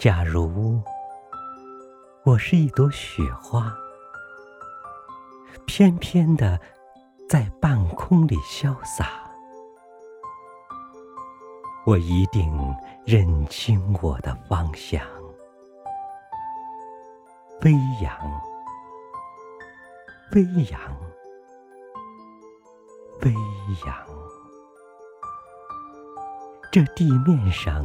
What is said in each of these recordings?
假如我是一朵雪花，翩翩的在半空里潇洒，我一定认清我的方向，飞扬，飞扬，飞扬。这地面上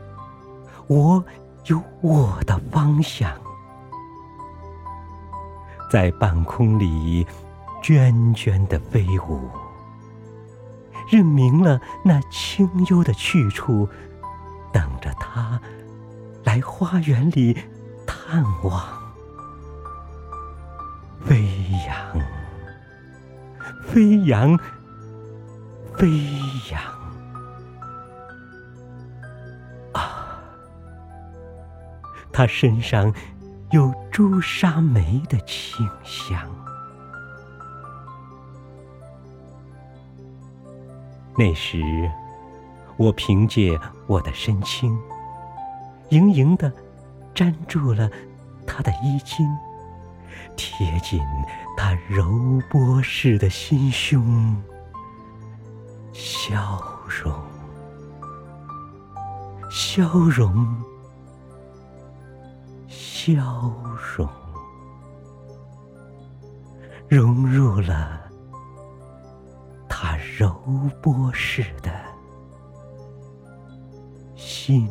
我有我的方向。在半空里涓涓的飞舞，认明了那清幽的去处，等着他来花园里探望。飞扬，飞扬，飞扬！他身上。有朱砂梅的清香。那时，我凭借我的身轻，盈盈的粘住了他的衣襟，贴紧他柔波似的心胸，消融，消融。消融，融入了他柔波似的心。